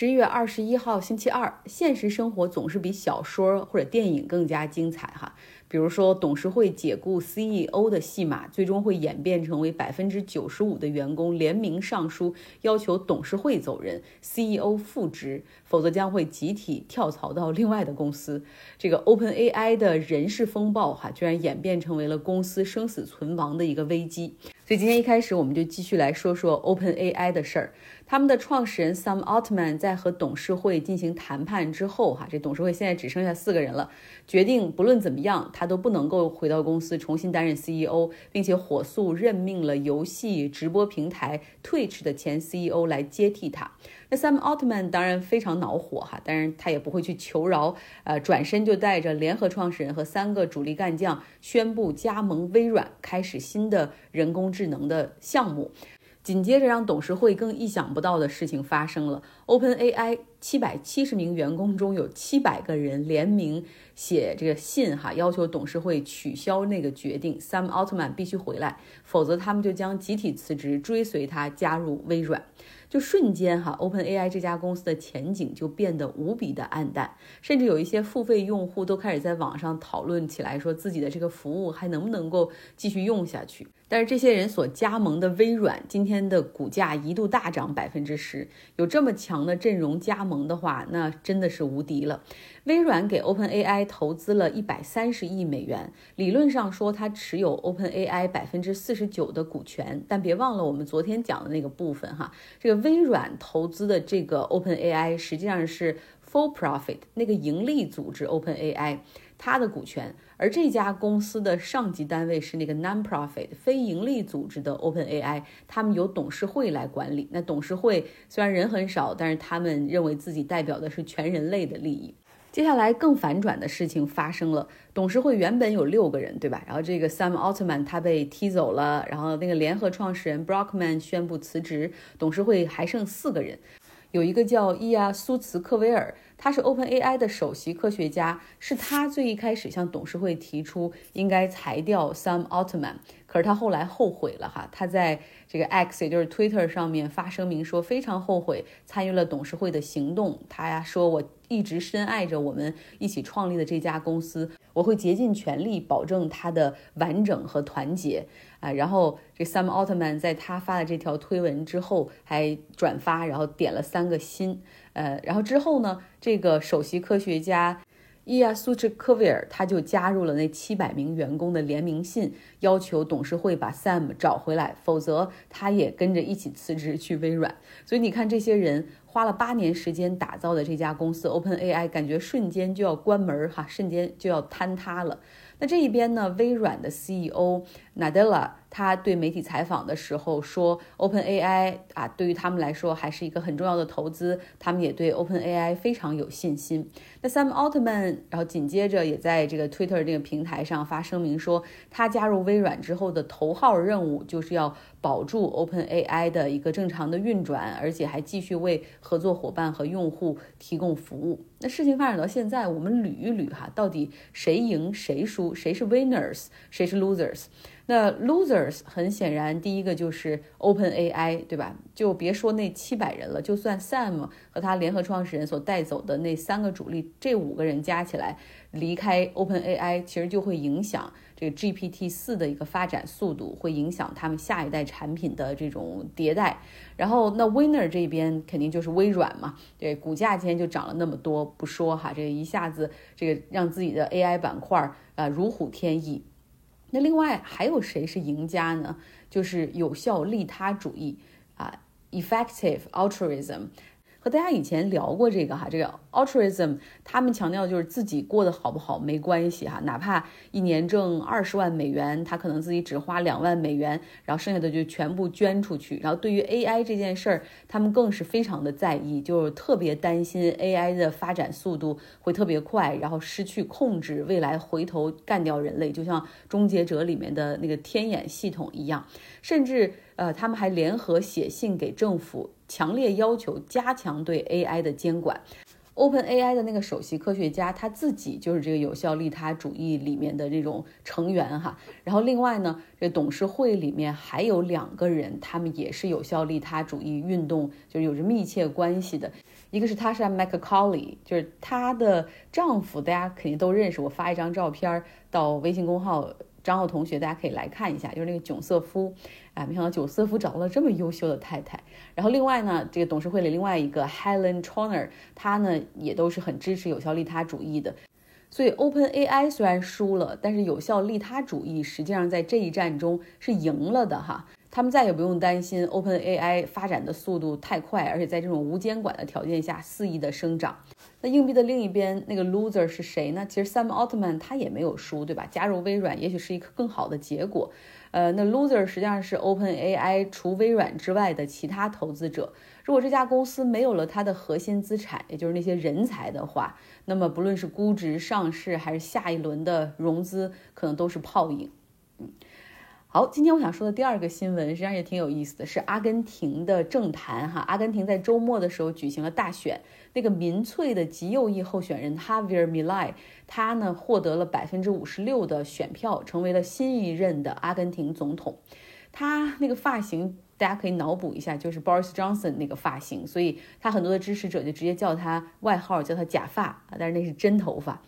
十一月二十一号，星期二。现实生活总是比小说或者电影更加精彩哈。比如说，董事会解雇 CEO 的戏码，最终会演变成为百分之九十五的员工联名上书，要求董事会走人，CEO 复职，否则将会集体跳槽到另外的公司。这个 OpenAI 的人事风暴哈，居然演变成为了公司生死存亡的一个危机。所以今天一开始，我们就继续来说说 OpenAI 的事儿。他们的创始人 Sam Altman 在和董事会进行谈判之后，哈，这董事会现在只剩下四个人了，决定不论怎么样，他都不能够回到公司重新担任 CEO，并且火速任命了游戏直播平台 Twitch 的前 CEO 来接替他。那 Sam Altman 当然非常恼火哈，但是他也不会去求饶，呃，转身就带着联合创始人和三个主力干将宣布加盟微软，开始新的人工智能的项目。紧接着，让董事会更意想不到的事情发生了。OpenAI 七百七十名员工中有七百个人联名写这个信，哈，要求董事会取消那个决定，Sam Altman 必须回来，否则他们就将集体辞职，追随他加入微软。就瞬间哈，OpenAI 这家公司的前景就变得无比的暗淡，甚至有一些付费用户都开始在网上讨论起来，说自己的这个服务还能不能够继续用下去。但是这些人所加盟的微软今天的股价一度大涨百分之十，有这么强的阵容加盟的话，那真的是无敌了。微软给 OpenAI 投资了一百三十亿美元，理论上说它持有 OpenAI 百分之四十九的股权，但别忘了我们昨天讲的那个部分哈，这个。微软投资的这个 OpenAI 实际上是 For Profit 那个盈利组织 OpenAI 它的股权，而这家公司的上级单位是那个 Non-Profit 非盈利组织的 OpenAI，他们由董事会来管理。那董事会虽然人很少，但是他们认为自己代表的是全人类的利益。接下来更反转的事情发生了，董事会原本有六个人，对吧？然后这个 Sam Altman 他被踢走了，然后那个联合创始人 Brockman 宣布辞职，董事会还剩四个人，有一个叫伊亚苏茨克维尔，他是 OpenAI 的首席科学家，是他最一开始向董事会提出应该裁掉 Sam Altman。可是他后来后悔了哈，他在这个 X 也就是 Twitter 上面发声明说非常后悔参与了董事会的行动。他呀说，我一直深爱着我们一起创立的这家公司，我会竭尽全力保证它的完整和团结啊。然后这 Sam Altman 在他发了这条推文之后还转发，然后点了三个心，呃，然后之后呢，这个首席科学家。伊亚苏治科维尔他就加入了那七百名员工的联名信，要求董事会把 Sam 找回来，否则他也跟着一起辞职去微软。所以你看，这些人花了八年时间打造的这家公司 OpenAI，感觉瞬间就要关门哈，瞬间就要坍塌了。那这一边呢，微软的 CEO Nadella。他对媒体采访的时候说：“OpenAI 啊，对于他们来说还是一个很重要的投资，他们也对 OpenAI 非常有信心。”那 Sam Altman，然后紧接着也在这个 Twitter 这个平台上发声明说，他加入微软之后的头号任务就是要保住 OpenAI 的一个正常的运转，而且还继续为合作伙伴和用户提供服务。那事情发展到现在，我们捋一捋哈，到底谁赢谁输，谁是 winners，谁是 losers？那 losers 很显然，第一个就是 Open AI，对吧？就别说那七百人了，就算 Sam 和他联合创始人所带走的那三个主力，这五个人加起来离开 Open AI，其实就会影响这个 GPT 四的一个发展速度，会影响他们下一代产品的这种迭代。然后那 winner 这边肯定就是微软嘛，对，股价今天就涨了那么多，不说哈，这一下子这个让自己的 AI 板块啊如虎添翼。那另外还有谁是赢家呢？就是有效利他主义啊，effective altruism。和大家以前聊过这个哈，这个 altruism，他们强调就是自己过得好不好没关系哈，哪怕一年挣二十万美元，他可能自己只花两万美元，然后剩下的就全部捐出去。然后对于 AI 这件事儿，他们更是非常的在意，就是特别担心 AI 的发展速度会特别快，然后失去控制，未来回头干掉人类，就像终结者里面的那个天眼系统一样，甚至。呃，他们还联合写信给政府，强烈要求加强对 AI 的监管。OpenAI 的那个首席科学家他自己就是这个有效利他主义里面的这种成员哈。然后另外呢，这董事会里面还有两个人，他们也是有效利他主义运动就是有着密切关系的。一个是 Tasha m c c a u l e y 就是她的丈夫，大家肯定都认识。我发一张照片到微信公号。张浩同学，大家可以来看一下，就是那个囧瑟夫，啊，没想到囧瑟夫找到了这么优秀的太太。然后另外呢，这个董事会里另外一个 Helen Troner，她呢也都是很支持有效利他主义的。所以 OpenAI 虽然输了，但是有效利他主义实际上在这一战中是赢了的哈。他们再也不用担心 OpenAI 发展的速度太快，而且在这种无监管的条件下肆意的生长。那硬币的另一边那个 loser 是谁呢？其实 Sam Altman 他也没有输，对吧？加入微软也许是一个更好的结果。呃，那 loser 实际上是 OpenAI 除微软之外的其他投资者。如果这家公司没有了它的核心资产，也就是那些人才的话，那么不论是估值、上市还是下一轮的融资，可能都是泡影。嗯。好，今天我想说的第二个新闻，实际上也挺有意思的，是阿根廷的政坛哈。阿根廷在周末的时候举行了大选，那个民粹的极右翼候选人 Javier Milei，他呢获得了百分之五十六的选票，成为了新一任的阿根廷总统。他那个发型，大家可以脑补一下，就是 Boris Johnson 那个发型，所以他很多的支持者就直接叫他外号叫他假发啊，但是那是真头发。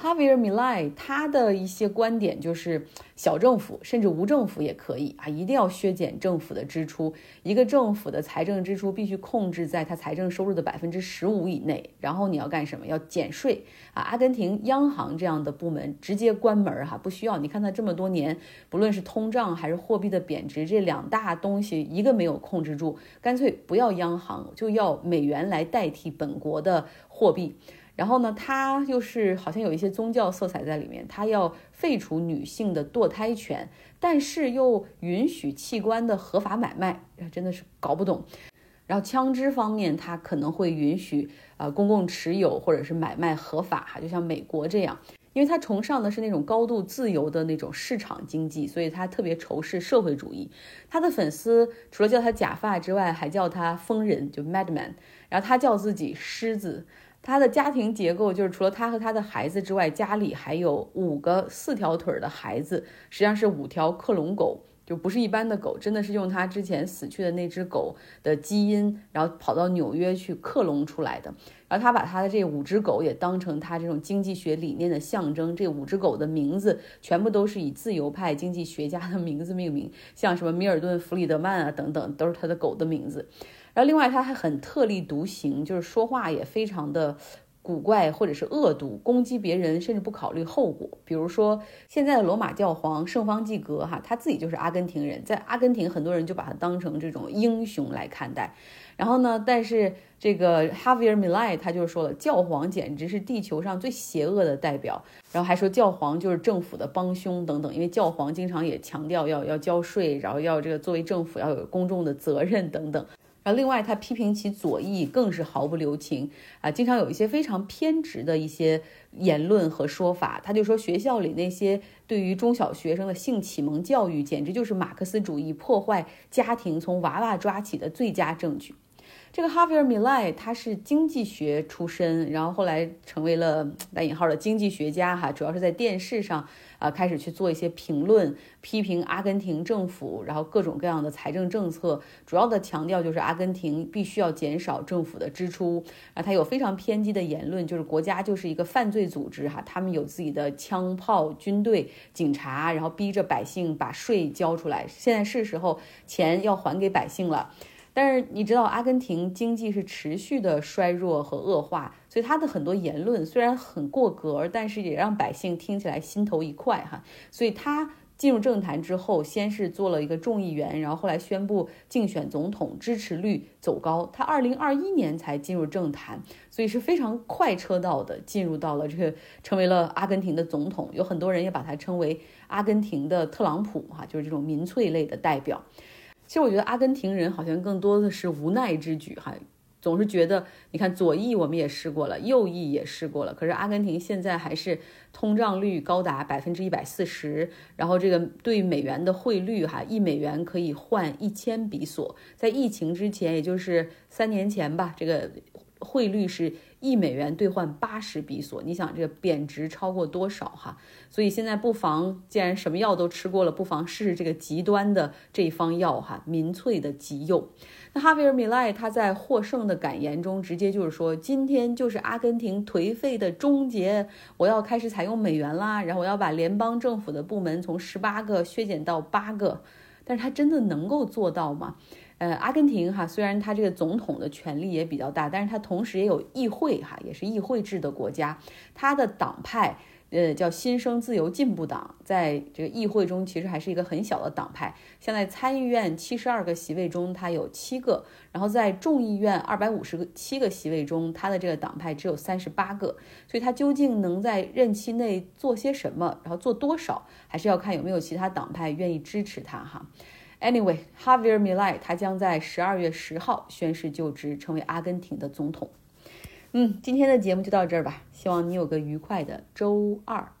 Javier Milei 他的一些观点就是小政府甚至无政府也可以啊，一定要削减政府的支出。一个政府的财政支出必须控制在它财政收入的百分之十五以内。然后你要干什么？要减税啊！阿根廷央行这样的部门直接关门哈，不需要。你看他这么多年，不论是通胀还是货币的贬值，这两大东西一个没有控制住，干脆不要央行，就要美元来代替本国的货币。然后呢，他又是好像有一些宗教色彩在里面，他要废除女性的堕胎权，但是又允许器官的合法买卖，真的是搞不懂。然后枪支方面，他可能会允许呃公共持有或者是买卖合法哈，就像美国这样，因为他崇尚的是那种高度自由的那种市场经济，所以他特别仇视社会主义。他的粉丝除了叫他假发之外，还叫他疯人，就 Madman。然后他叫自己狮子。他的家庭结构就是除了他和他的孩子之外，家里还有五个四条腿的孩子，实际上是五条克隆狗，就不是一般的狗，真的是用他之前死去的那只狗的基因，然后跑到纽约去克隆出来的。然后他把他的这五只狗也当成他这种经济学理念的象征。这五只狗的名字全部都是以自由派经济学家的名字命名，像什么米尔顿·弗里德曼啊等等，都是他的狗的名字。然后另外他还很特立独行，就是说话也非常的古怪或者是恶毒，攻击别人甚至不考虑后果。比如说现在的罗马教皇圣方济各哈，他自己就是阿根廷人，在阿根廷很多人就把他当成这种英雄来看待。然后呢，但是这个 Javier Milei 他就说了，教皇简直是地球上最邪恶的代表，然后还说教皇就是政府的帮凶等等，因为教皇经常也强调要要交税，然后要这个作为政府要有公众的责任等等。然后，另外他批评其左翼更是毫不留情啊，经常有一些非常偏执的一些言论和说法。他就说，学校里那些对于中小学生的性启蒙教育，简直就是马克思主义破坏家庭从娃娃抓起的最佳证据。这个 Javier Milei 他是经济学出身，然后后来成为了带引号的经济学家哈，主要是在电视上啊开始去做一些评论，批评阿根廷政府，然后各种各样的财政政策，主要的强调就是阿根廷必须要减少政府的支出。啊，他有非常偏激的言论，就是国家就是一个犯罪组织哈，他们有自己的枪炮、军队、警察，然后逼着百姓把税交出来。现在是时候钱要还给百姓了。但是你知道，阿根廷经济是持续的衰弱和恶化，所以他的很多言论虽然很过格，但是也让百姓听起来心头一快哈。所以他进入政坛之后，先是做了一个众议员，然后后来宣布竞选总统，支持率走高。他二零二一年才进入政坛，所以是非常快车道的进入到了这个，成为了阿根廷的总统。有很多人也把他称为阿根廷的特朗普哈，就是这种民粹类的代表。其实我觉得阿根廷人好像更多的是无奈之举哈，总是觉得你看左翼我们也试过了，右翼也试过了，可是阿根廷现在还是通胀率高达百分之一百四十，然后这个对美元的汇率哈，一美元可以换一千比索，在疫情之前，也就是三年前吧，这个。汇率是一美元兑换八十比索，你想这个贬值超过多少哈？所以现在不妨，既然什么药都吃过了，不妨试试这个极端的这一方药哈，民粹的极右。那哈维尔·米莱他在获胜的感言中直接就是说，今天就是阿根廷颓废的终结，我要开始采用美元啦，然后我要把联邦政府的部门从十八个削减到八个，但是他真的能够做到吗？呃，阿根廷哈，虽然他这个总统的权力也比较大，但是他同时也有议会哈，也是议会制的国家，他的党派。呃，叫新生自由进步党，在这个议会中其实还是一个很小的党派。像在参议院七十二个席位中，它有七个；然后在众议院二百五十个七个席位中，它的这个党派只有三十八个。所以它究竟能在任期内做些什么，然后做多少，还是要看有没有其他党派愿意支持他哈。Anyway，哈维尔·米莱他将在十二月十号宣誓就职，成为阿根廷的总统。嗯，今天的节目就到这儿吧，希望你有个愉快的周二。